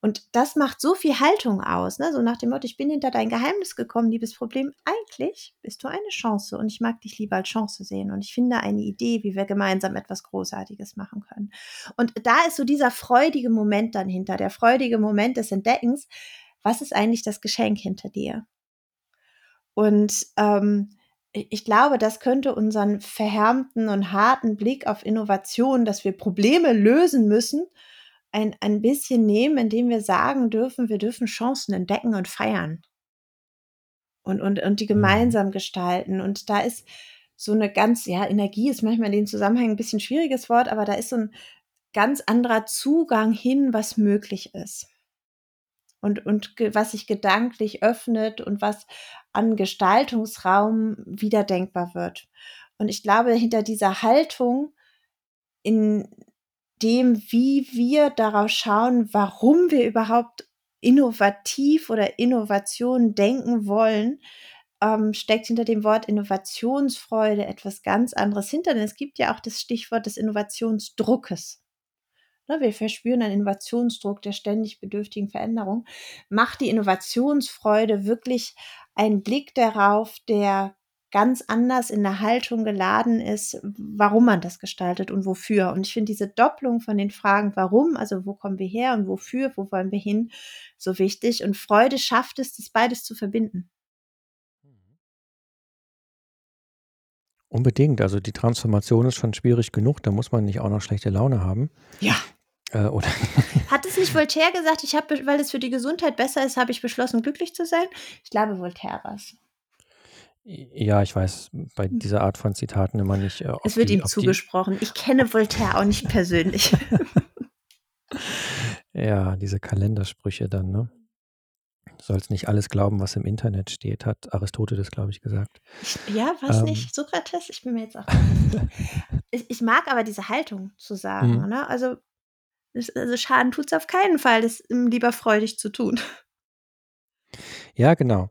Und das macht so viel Haltung aus, ne, so nach dem Motto: „Ich bin hinter dein Geheimnis gekommen, liebes Problem. Eigentlich bist du eine Chance und ich mag dich lieber als Chance sehen und ich finde eine Idee, wie wir gemeinsam etwas Großartiges machen können.“ Und da ist so dieser freudige Moment dann hinter, der freudige Moment des Entdeckens: „Was ist eigentlich das Geschenk hinter dir?“ Und, ähm, ich glaube, das könnte unseren verhärmten und harten Blick auf Innovation, dass wir Probleme lösen müssen, ein ein bisschen nehmen, indem wir sagen dürfen, wir dürfen Chancen entdecken und feiern. Und und und die Mhm. gemeinsam gestalten. Und da ist so 'ne ganz ja, Energie ist manchmal in den Zusammenhängen 'n bisschen schwieriges Wort, aber da ist so 'n ganz anderer Zugang hin, was möglich ist. Und und was sich gedanklich öffnet und was an Gestaltungsraum wieder denkbar wird. Und ich glaube, hinter dieser Haltung in dem, wie wir darauf schauen, warum wir überhaupt innovativ oder Innovation denken wollen, ähm, steckt hinter dem Wort Innovationsfreude etwas ganz anderes hinter. Denn es gibt ja auch das Stichwort des Innovationsdruckes. Ne, wir verspüren einen Innovationsdruck der ständig bedürftigen Veränderung. Macht die Innovationsfreude wirklich einen Blick darauf, der ganz anders in der Haltung geladen ist, warum man das gestaltet und wofür. Und ich finde diese Doppelung von den Fragen: „Warum?“ Also, wo kommen wir her und wofür, wo wollen wir hin, so wichtig. Und Freude schafft es, das beides zu verbinden. Unbedingt. Also, die Transformation ist schon schwierig genug, da muss man nicht auch noch schlechte Laune haben. Ja. Äh, (laughs) Hat es nicht Voltaire gesagt, ich habe, weil es für die Gesundheit besser ist, habe ich beschlossen, glücklich zu sein? Ich glaube, Voltaire war es. Ja, ich weiß bei Hm. dieser Art von Zitaten immer nicht, äh, Es wird die ihm ob die zugesprochen. Ich kenne Voltaire auch nicht persönlich. (laughs) Ja, diese Kalendersprüche dann, ne? Du sollst nicht alles glauben, was im Internet steht, hat Aristoteles, glaube ich, gesagt. Ja, was Ähm, nicht? Sokrates? Ich bin mir jetzt auch (laughs) ich, ich mag aber diese Haltung zu sagen. Mhm. Ne? Also, also Schaden tut es auf keinen Fall, das lieber freudig zu tun. Ja, genau.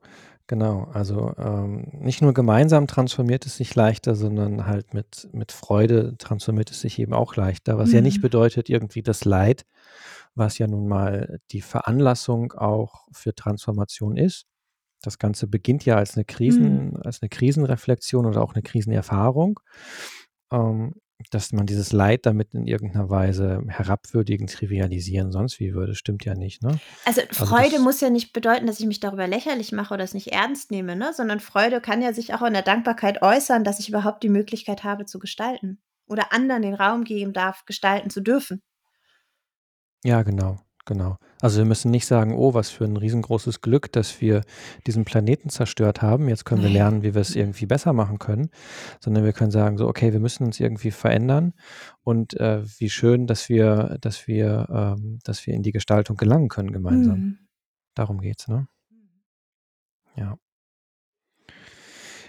Genau. Also ähm, nicht nur gemeinsam transformiert es sich leichter, sondern halt mit, mit Freude transformiert es sich eben auch leichter, was ja nicht Mhm. bedeutet irgendwie das Leid, was ja nun mal die Veranlassung auch für Transformation ist. Das Ganze beginnt ja als eine Mhm. Krisen, als eine Krisenreflexion oder auch eine Krisenerfahrung. Ähm, dass man dieses Leid damit in irgendeiner Weise herabwürdigen, trivialisieren, sonst wie würde, stimmt ja nicht, ne? Also Also Freude muss ja nicht bedeuten, dass ich mich darüber lächerlich mache oder es nicht ernst nehme, ne? sondern Freude kann ja sich auch in der Dankbarkeit äußern, dass ich überhaupt die Möglichkeit habe zu gestalten oder anderen den Raum geben darf, gestalten zu dürfen. ja, genau, genau. Also wir müssen nicht sagen, oh, was für ein riesengroßes Glück, dass wir diesen Planeten zerstört haben. Jetzt können wir lernen, wie wir es irgendwie besser machen können, sondern wir können sagen, so, okay, wir müssen uns irgendwie verändern und äh, wie schön, dass wir, dass wir, ähm, dass wir in die Gestaltung gelangen können gemeinsam. Mhm. Darum geht's, ne? Ja.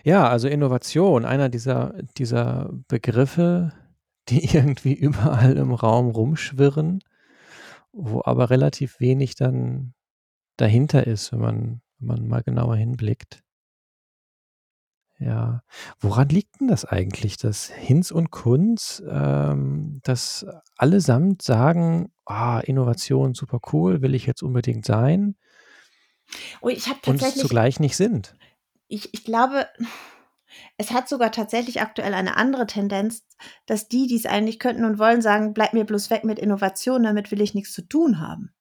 Ja, also Innovation, einer dieser, dieser Begriffe, die (laughs) irgendwie überall im Raum rumschwirren, wo aber relativ wenig dann dahinter ist, wenn man, wenn man mal genauer hinblickt. Ja, woran liegt denn das eigentlich, dass Hinz und Kunz, ähm, dass allesamt sagen, ah, Innovation super cool, will ich jetzt unbedingt sein Oh, ich habe und es tatsächlich, zugleich nicht sind? ich, ich glaube, es hat sogar tatsächlich aktuell eine andere Tendenz, dass die, die es eigentlich könnten und wollen, sagen, bleib mir bloß weg mit Innovation, damit will ich nichts zu tun haben.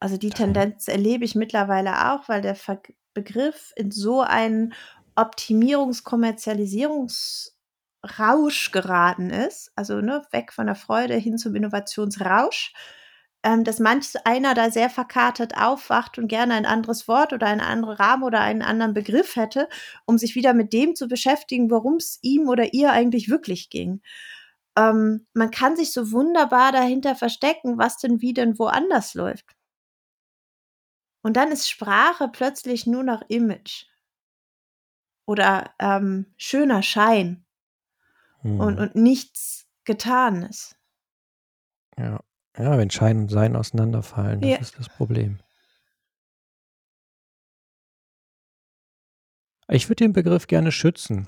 Also die Tendenz erlebe ich mittlerweile auch, weil der Ver Begriff in so einen Optimierungs-Kommerzialisierungsrausch geraten ist, also ne, weg von der Freude hin zum Innovationsrausch, ähm, dass manch einer da sehr verkartet aufwacht und gerne ein anderes Wort oder einen anderen Rahmen oder einen anderen Begriff hätte, um sich wieder mit dem zu beschäftigen, worum es ihm oder ihr eigentlich wirklich ging. Ähm, man kann sich so wunderbar dahinter verstecken, was denn wie denn woanders läuft. Und dann ist Sprache plötzlich nur noch Image oder ähm, schöner Schein und, hm, und nichts Getanes. ja. Ja, wenn Schein und Sein auseinanderfallen, das Ja. ist das Problem. Ich würde den Begriff gerne schützen,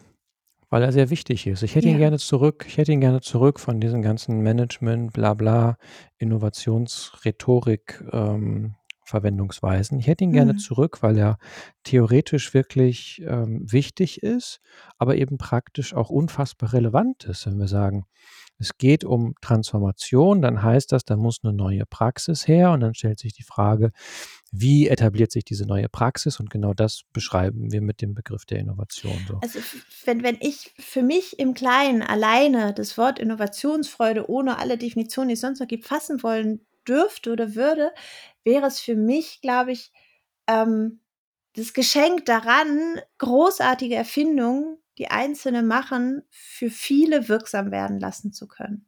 weil er sehr wichtig ist. Ich hätte ihn Ja. gerne zurück. Ich hätte ihn gerne zurück von diesen ganzen Management, Blabla, Innovationsrhetorik, ähm, Verwendungsweisen. Ich hätte ihn gerne Mhm. zurück, weil er theoretisch wirklich ähm, wichtig ist, aber eben praktisch auch unfassbar relevant ist, wenn wir sagen, es geht um Transformation, dann heißt das, da muss eine neue Praxis her und dann stellt sich die Frage, wie etabliert sich diese neue Praxis? Und genau das beschreiben wir mit dem Begriff der Innovation. So. Also wenn, wenn ich für mich im Kleinen alleine das Wort Innovationsfreude ohne alle Definitionen, die es sonst noch gibt, fassen wollen dürfte oder würde, wäre es für mich, glaube ich, ähm, das Geschenk daran, großartige Erfindungen, die Einzelne machen, für viele wirksam werden lassen zu können.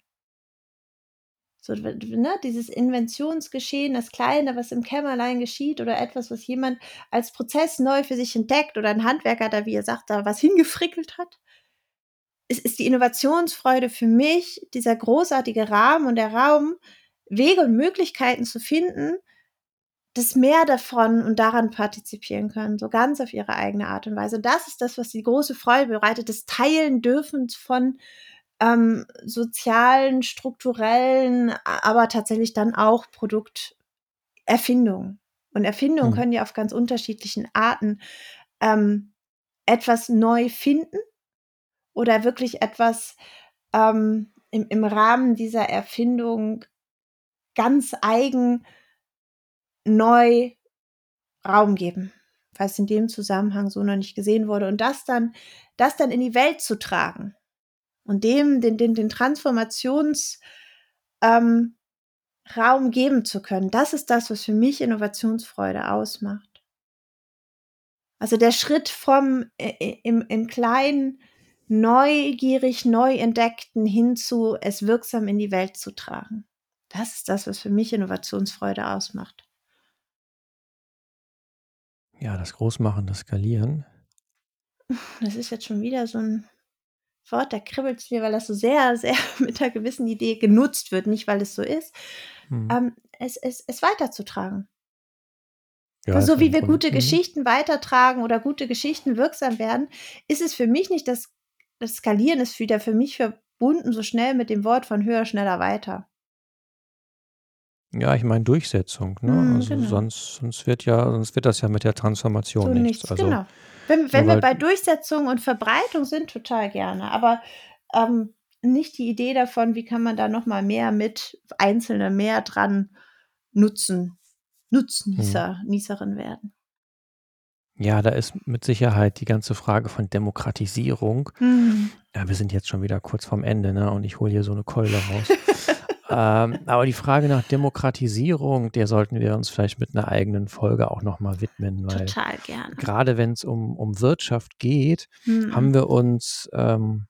So, ne, dieses Inventionsgeschehen, das Kleine, was im Kämmerlein geschieht oder etwas, was jemand als Prozess neu für sich entdeckt oder ein Handwerker da, wie ihr sagt, da was hingefrickelt hat. Es ist die Innovationsfreude für mich, dieser großartige Rahmen und der Raum, Wege und Möglichkeiten zu finden, das mehr davon und daran partizipieren können, so ganz auf ihre eigene Art und Weise. Das ist das, was die große Freude bereitet, das Teilen dürfen von ähm, sozialen, strukturellen, aber tatsächlich dann auch Produkterfindungen. Und Erfindungen Hm. können ja auf ganz unterschiedlichen Arten ähm, etwas neu finden oder wirklich etwas ähm, im, im Rahmen dieser Erfindung ganz eigen neu Raum geben, es in dem Zusammenhang so noch nicht gesehen wurde. Und das dann, das dann in die Welt zu tragen und dem den, den, den Transformations, ähm, geben zu können. Das ist das, was für mich Innovationsfreude ausmacht. Also der Schritt vom äh, äh, im, im kleinen, neugierig, neu entdeckten hin zu es wirksam in die Welt zu tragen. Das ist das, was für mich Innovationsfreude ausmacht. Ja, das Großmachen, das Skalieren. Das ist jetzt schon wieder so ein Wort, da kribbelt es mir, weil das so sehr, sehr (laughs) mit einer gewissen Idee genutzt wird, nicht weil es so ist, hm. ähm, es, es, es weiterzutragen. Ja, so wie wir gute. Geschichten weitertragen oder gute Geschichten wirksam werden, ist es für mich nicht das, das Skalieren ist wieder für mich verbunden so schnell mit dem Wort von höher, schneller, weiter. Ja, ich meine Durchsetzung, ne? Mhm, also genau. sonst, sonst wird ja, sonst wird das ja mit der Transformation so nichts. nichts. Also, genau. Wenn, wenn wir bei Durchsetzung und Verbreitung sind, total gerne. Aber ähm, nicht die Idee davon, wie kann man da noch mal mehr mit Einzelne mehr dran nutzen, Nutznießer, hm. Nießerin werden. Ja, da ist mit Sicherheit die ganze Frage von Demokratisierung. Mhm. Ja, wir sind jetzt schon wieder kurz vorm Ende, ne? Und ich hole hier so eine Keule raus. (laughs) ähm, aber die Frage nach Demokratisierung, der sollten wir uns vielleicht mit einer eigenen Folge auch nochmal widmen. Weil Total gerne. Gerade wenn es um, um Wirtschaft geht, mhm. haben wir uns ähm,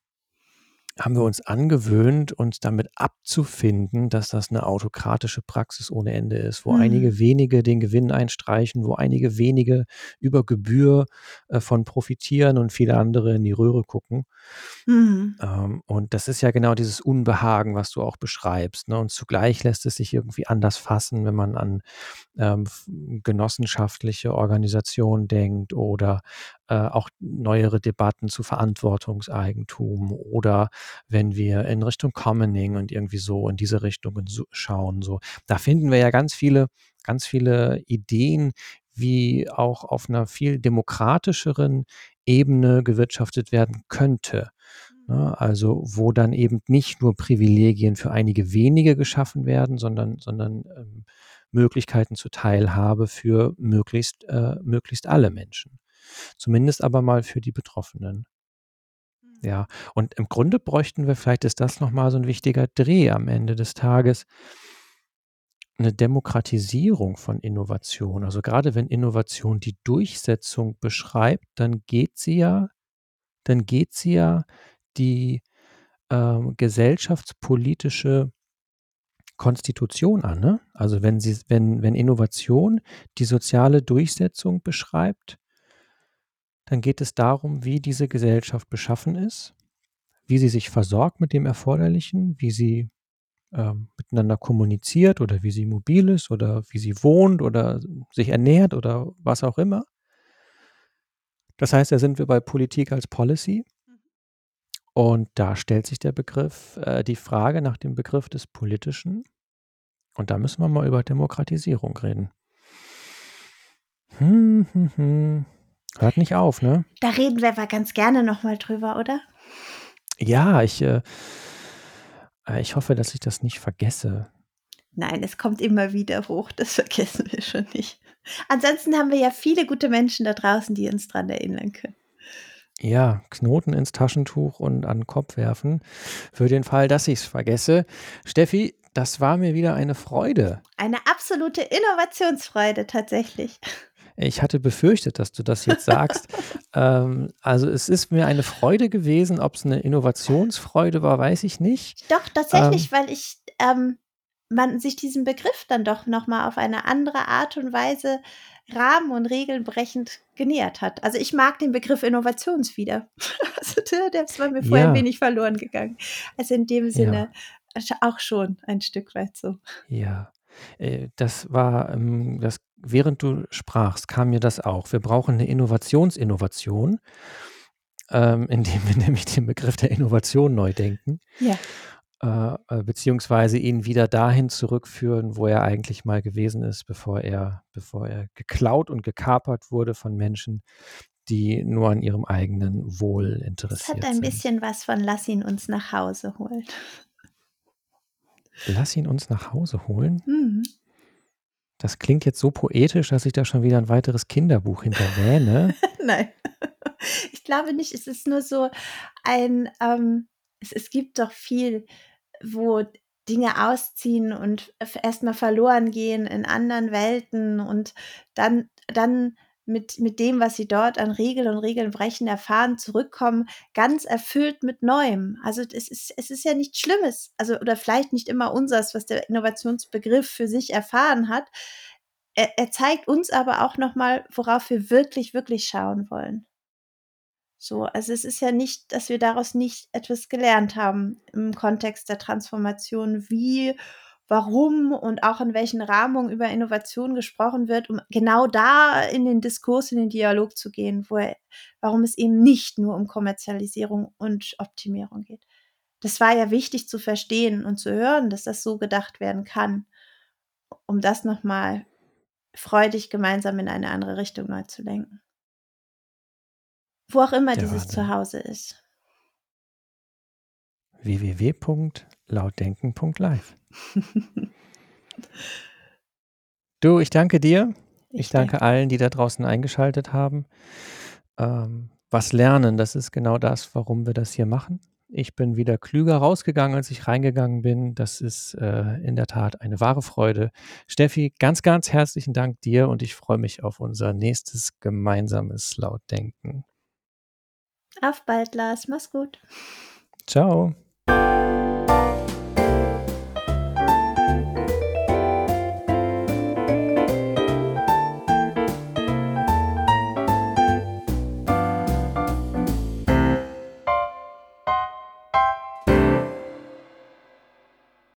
haben wir uns angewöhnt, uns damit abzufinden, dass das eine autokratische Praxis ohne Ende ist, wo mhm. einige wenige den Gewinn einstreichen, wo einige wenige über Gebühr äh, von profitieren und viele andere in die Röhre gucken. Mhm. Ähm, und das ist ja genau dieses Unbehagen, was du auch beschreibst. Ne? Und zugleich lässt es sich irgendwie anders fassen, wenn man an ähm, genossenschaftliche Organisationen denkt oder auch neuere Debatten zu Verantwortungseigentum oder wenn wir in Richtung Commoning und irgendwie so in diese Richtung schauen, so, da finden wir ja ganz viele, ganz viele Ideen, wie auch auf einer viel demokratischeren Ebene gewirtschaftet werden könnte. Ne? Mhm. Also wo dann eben nicht nur Privilegien für einige wenige geschaffen werden, sondern, sondern ähm, Möglichkeiten zur Teilhabe für möglichst, äh, möglichst alle Menschen. Zumindest aber mal für die Betroffenen. Mhm. Ja, und im Grunde bräuchten wir, vielleicht ist das nochmal so ein wichtiger Dreh am Ende des Tages, eine Demokratisierung von Innovation. Also gerade wenn Innovation die Durchsetzung beschreibt, dann geht sie ja, dann geht sie ja die äh, gesellschaftspolitische Konstitution an. Ne? Also wenn, sie, wenn, wenn Innovation die soziale Durchsetzung beschreibt, dann geht es darum, wie diese Gesellschaft beschaffen ist, wie sie sich versorgt mit dem Erforderlichen, wie sie äh, miteinander kommuniziert oder wie sie mobil ist oder wie sie wohnt oder sich ernährt oder was auch immer. Das heißt, da sind wir bei Politik als Policy. Und da stellt sich der Begriff, äh, die Frage nach dem Begriff des Politischen. Und da müssen wir mal über Demokratisierung reden. Hm, hm, hm. Hört nicht auf, ne? Da reden wir aber ganz gerne nochmal drüber, oder? Ja, ich, äh, äh, ich hoffe, dass ich das nicht vergesse. Nein, es kommt immer wieder hoch, das vergessen wir schon nicht. Ansonsten haben wir ja viele gute Menschen da draußen, die uns daran erinnern können. Ja, Knoten ins Taschentuch und an den Kopf werfen. Für den Fall, dass ich es vergesse. Steffi, das war mir wieder eine Freude. Eine absolute Innovationsfreude tatsächlich. Ich hatte befürchtet, dass du das jetzt sagst. (laughs) ähm, also es ist mir eine Freude gewesen. Ob es eine Innovationsfreude war, weiß ich nicht. Doch, tatsächlich, ähm, weil ich ähm, man sich diesen Begriff dann doch nochmal auf eine andere Art und Weise Rahmen und Regeln brechend genähert hat. Also ich mag den Begriff Innovationswieder. (laughs) also der, der ist bei mir vorher ja. ein wenig verloren gegangen. Also in dem Sinne ja. auch schon ein Stück weit so. Ja. Äh, das war, ähm, das, während du sprachst, kam mir das auch. Wir brauchen eine Innovationsinnovation, ähm, (laughs) indem wir nämlich den Begriff der Innovation neu denken. Ja. Äh, äh, beziehungsweise ihn wieder dahin zurückführen, wo er eigentlich mal gewesen ist, bevor er, bevor er geklaut und gekapert wurde von Menschen, die nur an ihrem eigenen Wohl interessiert sind. Es hat ein sind. bisschen was von Lass ihn uns nach Hause holen. Lass ihn uns nach Hause holen. Mhm. Das klingt jetzt so poetisch, dass ich da schon wieder ein weiteres Kinderbuch hinterwähne. (laughs) Nein, ich glaube nicht. Es ist nur so ein, ähm, es, es gibt doch viel, wo Dinge ausziehen und erstmal verloren gehen in anderen Welten und dann, dann mit, mit dem, was sie dort an Regeln und Regeln brechen erfahren, zurückkommen, ganz erfüllt mit Neuem. Also es ist, es ist ja nichts Schlimmes. Also, oder vielleicht nicht immer unseres, was der Innovationsbegriff für sich erfahren hat. Er, er zeigt uns aber auch nochmal, worauf wir wirklich, wirklich schauen wollen. So, also es ist ja nicht, dass wir daraus nicht etwas gelernt haben im Kontext der Transformation, wie warum und auch in welchen Rahmungen über Innovation gesprochen wird, um genau da in den Diskurs, in den Dialog zu gehen, wo er, warum es eben nicht nur um Kommerzialisierung und Optimierung geht. Das war ja wichtig zu verstehen und zu hören, dass das so gedacht werden kann, um das nochmal freudig gemeinsam in eine andere Richtung neu zu lenken. Wo auch immer Der dieses. Zuhause ist. www.lautdenken.live. (laughs) Du, ich danke dir. Ich, Ich danke danke. allen, die da draußen eingeschaltet haben. Ähm, was lernen, das ist genau das, warum wir das hier machen. Ich bin wieder klüger rausgegangen, als ich reingegangen bin. Das ist äh, in der Tat eine wahre Freude. Steffi, ganz, ganz herzlichen Dank dir und ich freue mich auf unser nächstes gemeinsames Lautdenken. Auf bald, Lars. Mach's gut. Ciao. Música